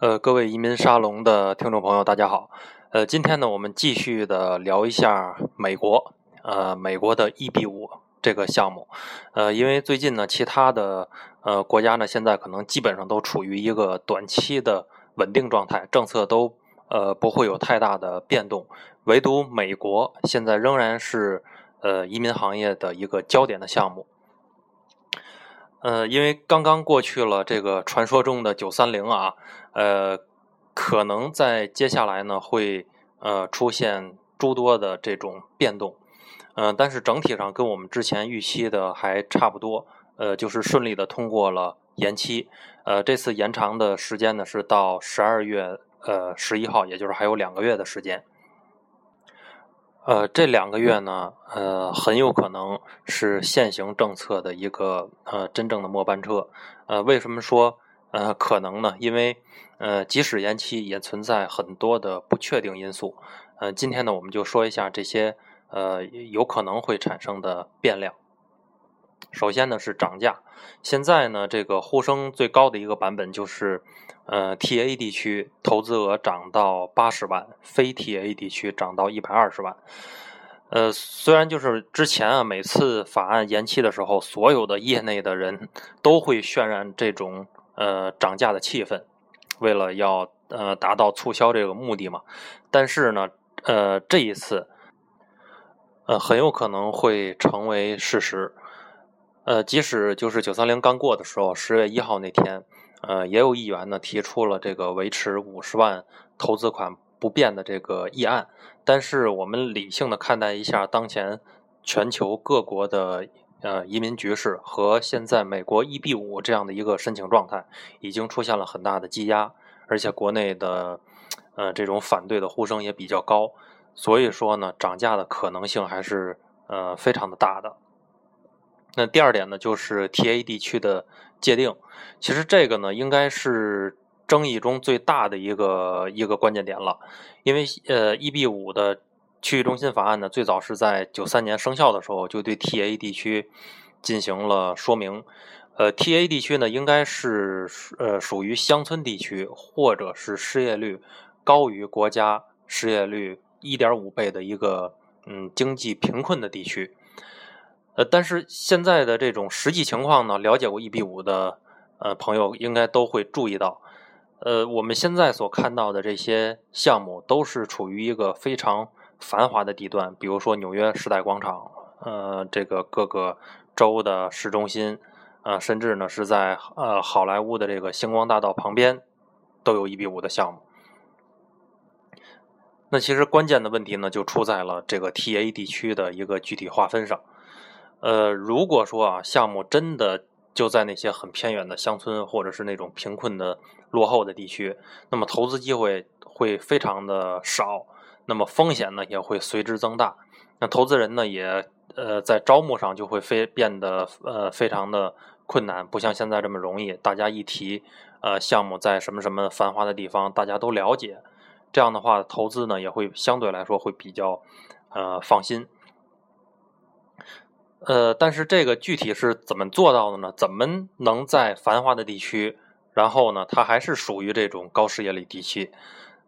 呃，各位移民沙龙的听众朋友，大家好。呃，今天呢，我们继续的聊一下美国，呃，美国的 EB 五这个项目。呃，因为最近呢，其他的呃国家呢，现在可能基本上都处于一个短期的稳定状态，政策都呃不会有太大的变动。唯独美国现在仍然是呃移民行业的一个焦点的项目。呃，因为刚刚过去了这个传说中的九三零啊，呃，可能在接下来呢会呃出现诸多的这种变动，嗯，但是整体上跟我们之前预期的还差不多，呃，就是顺利的通过了延期，呃，这次延长的时间呢是到十二月呃十一号，也就是还有两个月的时间。呃，这两个月呢，呃，很有可能是现行政策的一个呃真正的末班车。呃，为什么说呃可能呢？因为呃，即使延期，也存在很多的不确定因素。呃，今天呢，我们就说一下这些呃有可能会产生的变量。首先呢是涨价，现在呢这个呼声最高的一个版本就是，呃 TA 地区投资额涨到八十万，非 TA 地区涨到一百二十万。呃，虽然就是之前啊每次法案延期的时候，所有的业内的人都会渲染这种呃涨价的气氛，为了要呃达到促销这个目的嘛，但是呢呃这一次，呃很有可能会成为事实。呃，即使就是九三零刚过的时候，十月一号那天，呃，也有议员呢提出了这个维持五十万投资款不变的这个议案。但是我们理性的看待一下当前全球各国的呃移民局势和现在美国 EB 五这样的一个申请状态，已经出现了很大的积压，而且国内的呃这种反对的呼声也比较高，所以说呢，涨价的可能性还是呃非常的大的。那第二点呢，就是 TA 地区的界定。其实这个呢，应该是争议中最大的一个一个关键点了。因为呃，EB 五的区域中心法案呢，最早是在九三年生效的时候，就对 TA 地区进行了说明。呃，TA 地区呢，应该是呃属于乡村地区，或者是失业率高于国家失业率一点五倍的一个嗯经济贫困的地区。呃，但是现在的这种实际情况呢，了解过 EB 五的呃朋友应该都会注意到，呃，我们现在所看到的这些项目都是处于一个非常繁华的地段，比如说纽约时代广场，呃，这个各个州的市中心，呃，甚至呢是在呃好莱坞的这个星光大道旁边都有 EB 五的项目。那其实关键的问题呢，就出在了这个 TA 地区的一个具体划分上。呃，如果说啊，项目真的就在那些很偏远的乡村，或者是那种贫困的落后的地区，那么投资机会会非常的少，那么风险呢也会随之增大。那投资人呢也呃在招募上就会非变得呃非常的困难，不像现在这么容易。大家一提呃项目在什么什么繁华的地方，大家都了解，这样的话投资呢也会相对来说会比较呃放心。呃，但是这个具体是怎么做到的呢？怎么能在繁华的地区，然后呢，它还是属于这种高失业率地区？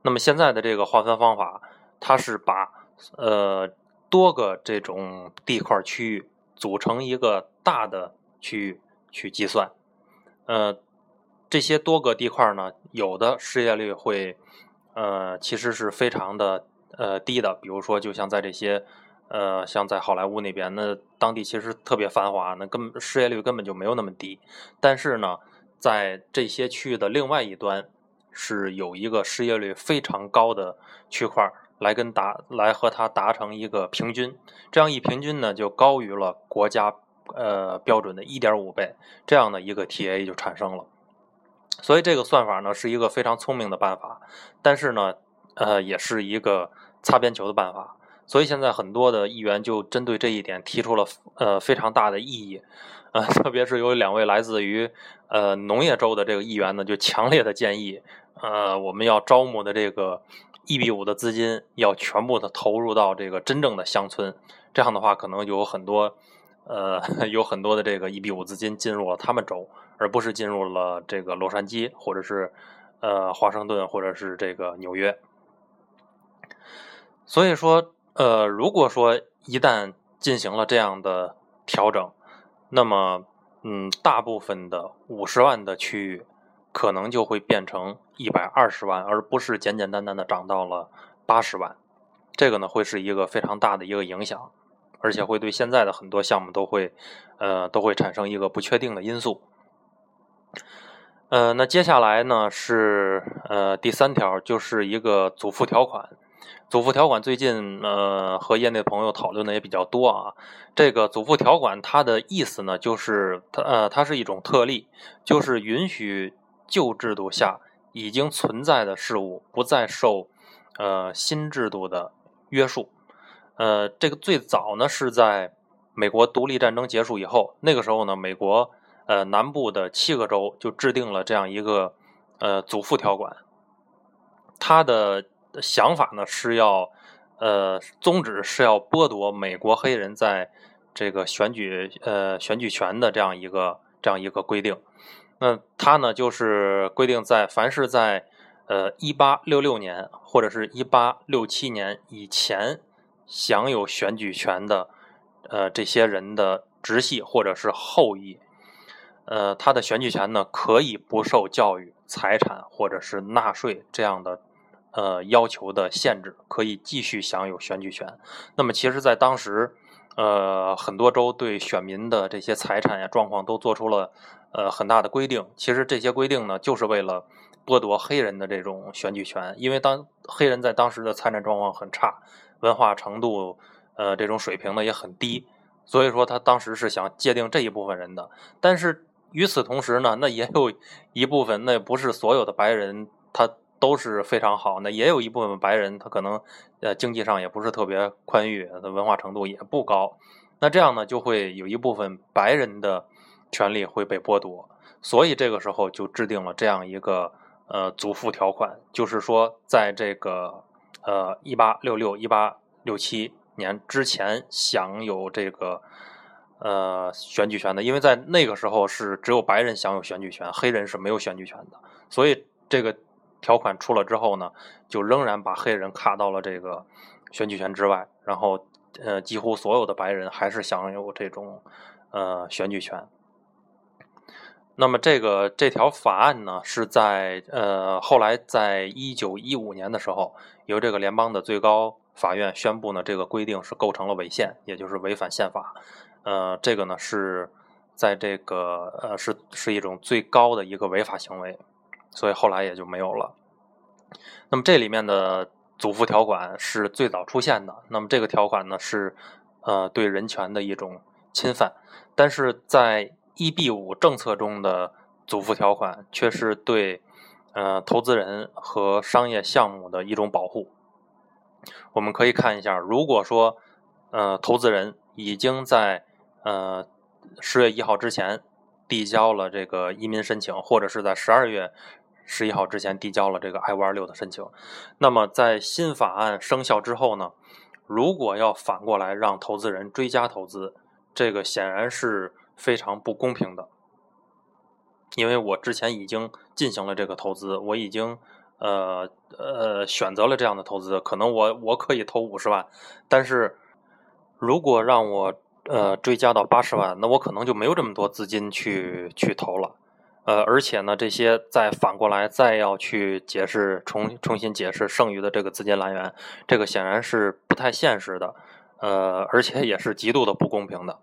那么现在的这个划分方法，它是把呃多个这种地块区域组成一个大的区域去计算。呃，这些多个地块呢，有的失业率会呃其实是非常的呃低的，比如说就像在这些。呃，像在好莱坞那边，那当地其实特别繁华，那根失业率根本就没有那么低。但是呢，在这些区域的另外一端，是有一个失业率非常高的区块来跟达来和它达成一个平均，这样一平均呢，就高于了国家呃标准的一点五倍，这样的一个 TA 就产生了。所以这个算法呢是一个非常聪明的办法，但是呢，呃，也是一个擦边球的办法。所以现在很多的议员就针对这一点提出了呃非常大的异议，呃，特别是有两位来自于呃农业州的这个议员呢，就强烈的建议，呃，我们要招募的这个 EB 五的资金要全部的投入到这个真正的乡村，这样的话可能有很多呃 有很多的这个 EB 五资金进入了他们州，而不是进入了这个洛杉矶或者是呃华盛顿或者是这个纽约。所以说，呃，如果说一旦进行了这样的调整，那么，嗯，大部分的五十万的区域可能就会变成一百二十万，而不是简简单单的涨到了八十万。这个呢，会是一个非常大的一个影响，而且会对现在的很多项目都会，呃，都会产生一个不确定的因素。呃，那接下来呢是呃第三条，就是一个祖父条款。祖父条款最近呃和业内朋友讨论的也比较多啊。这个祖父条款它的意思呢，就是它呃它是一种特例，就是允许旧制度下已经存在的事物不再受呃新制度的约束。呃，这个最早呢是在美国独立战争结束以后，那个时候呢美国。呃，南部的七个州就制定了这样一个呃祖父条款，它的的想法呢是要呃宗旨是要剥夺美国黑人在这个选举呃选举权的这样一个这样一个规定。那他呢就是规定在凡是在呃一八六六年或者是一八六七年以前享有选举权的呃这些人的直系或者是后裔。呃，他的选举权呢，可以不受教育、财产或者是纳税这样的呃要求的限制，可以继续享有选举权。那么，其实，在当时，呃，很多州对选民的这些财产呀状况都做出了呃很大的规定。其实这些规定呢，就是为了剥夺黑人的这种选举权，因为当黑人在当时的财产状况很差，文化程度呃这种水平呢也很低，所以说他当时是想界定这一部分人的，但是。与此同时呢，那也有一部分，那不是所有的白人他都是非常好，那也有一部分白人他可能呃经济上也不是特别宽裕，文化程度也不高，那这样呢就会有一部分白人的权利会被剥夺，所以这个时候就制定了这样一个呃祖父条款，就是说在这个呃一八六六一八六七年之前享有这个。呃，选举权的，因为在那个时候是只有白人享有选举权，黑人是没有选举权的，所以这个条款出了之后呢，就仍然把黑人卡到了这个选举权之外，然后呃，几乎所有的白人还是享有这种呃选举权。那么这个这条法案呢，是在呃后来在一九一五年的时候，由这个联邦的最高法院宣布呢，这个规定是构成了违宪，也就是违反宪法。呃，这个呢是在这个呃是是一种最高的一个违法行为，所以后来也就没有了。那么这里面的祖父条款是最早出现的，那么这个条款呢是呃对人权的一种侵犯，但是在 EB 五政策中的祖父条款却是对呃投资人和商业项目的一种保护。我们可以看一下，如果说呃投资人已经在呃，十月一号之前递交了这个移民申请，或者是在十二月十一号之前递交了这个 I 五二六的申请。那么在新法案生效之后呢，如果要反过来让投资人追加投资，这个显然是非常不公平的。因为我之前已经进行了这个投资，我已经呃呃选择了这样的投资，可能我我可以投五十万，但是如果让我呃，追加到八十万，那我可能就没有这么多资金去去投了。呃，而且呢，这些再反过来再要去解释重重新解释剩余的这个资金来源，这个显然是不太现实的。呃，而且也是极度的不公平的。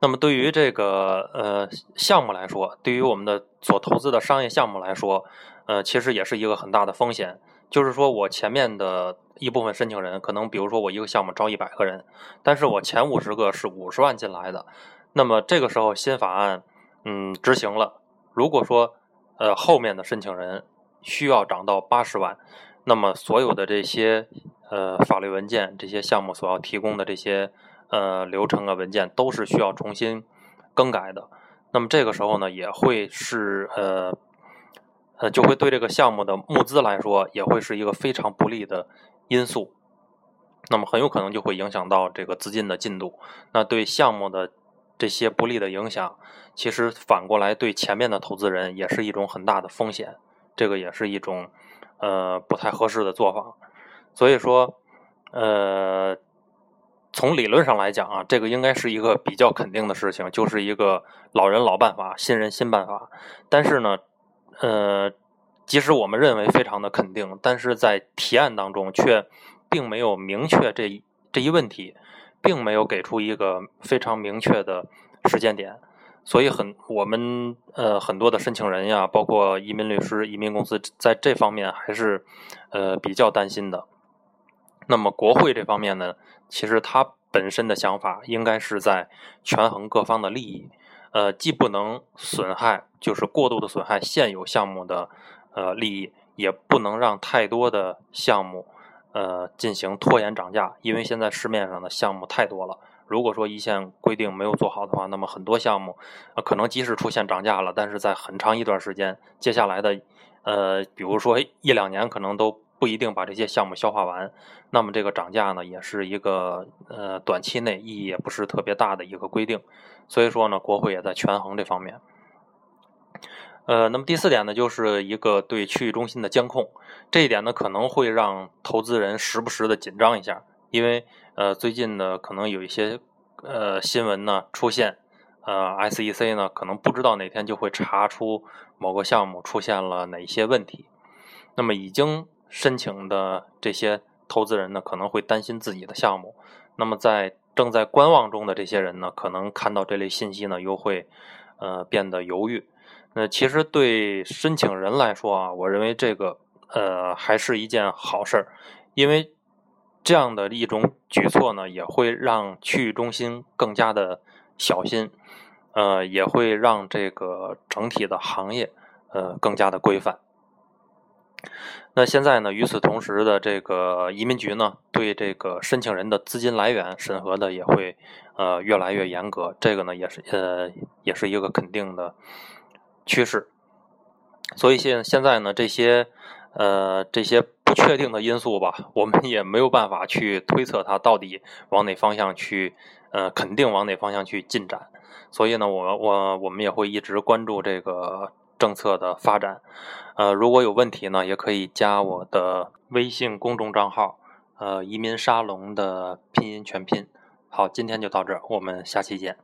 那么，对于这个呃项目来说，对于我们的所投资的商业项目来说，呃，其实也是一个很大的风险。就是说我前面的一部分申请人，可能比如说我一个项目招一百个人，但是我前五十个是五十万进来的，那么这个时候新法案嗯执行了，如果说呃后面的申请人需要涨到八十万，那么所有的这些呃法律文件、这些项目所要提供的这些呃流程啊文件都是需要重新更改的，那么这个时候呢也会是呃。呃，就会对这个项目的募资来说，也会是一个非常不利的因素。那么很有可能就会影响到这个资金的进度。那对项目的这些不利的影响，其实反过来对前面的投资人也是一种很大的风险。这个也是一种呃不太合适的做法。所以说，呃，从理论上来讲啊，这个应该是一个比较肯定的事情，就是一个老人老办法，新人新办法。但是呢，呃，即使我们认为非常的肯定，但是在提案当中却并没有明确这这一问题，并没有给出一个非常明确的时间点。所以很我们呃很多的申请人呀，包括移民律师、移民公司，在这方面还是呃比较担心的。那么国会这方面呢，其实它本身的想法应该是在权衡各方的利益，呃，既不能损害，就是过度的损害现有项目的呃利益，也不能让太多的项目呃进行拖延涨价，因为现在市面上的项目太多了。如果说一线规定没有做好的话，那么很多项目呃可能即使出现涨价了，但是在很长一段时间，接下来的呃，比如说一两年，可能都。不一定把这些项目消化完，那么这个涨价呢，也是一个呃短期内意义也不是特别大的一个规定，所以说呢，国会也在权衡这方面。呃，那么第四点呢，就是一个对区域中心的监控，这一点呢可能会让投资人时不时的紧张一下，因为呃最近呢可能有一些呃新闻呢出现，呃 SEC 呢可能不知道哪天就会查出某个项目出现了哪些问题，那么已经。申请的这些投资人呢，可能会担心自己的项目。那么，在正在观望中的这些人呢，可能看到这类信息呢，又会呃变得犹豫。那其实对申请人来说啊，我认为这个呃还是一件好事儿，因为这样的一种举措呢，也会让区域中心更加的小心，呃，也会让这个整体的行业呃更加的规范。那现在呢？与此同时的这个移民局呢，对这个申请人的资金来源审核的也会呃越来越严格。这个呢，也是呃也是一个肯定的趋势。所以现现在呢，这些呃这些不确定的因素吧，我们也没有办法去推测它到底往哪方向去呃肯定往哪方向去进展。所以呢，我我我们也会一直关注这个。政策的发展，呃，如果有问题呢，也可以加我的微信公众账号，呃，移民沙龙的拼音全拼。好，今天就到这儿，我们下期见。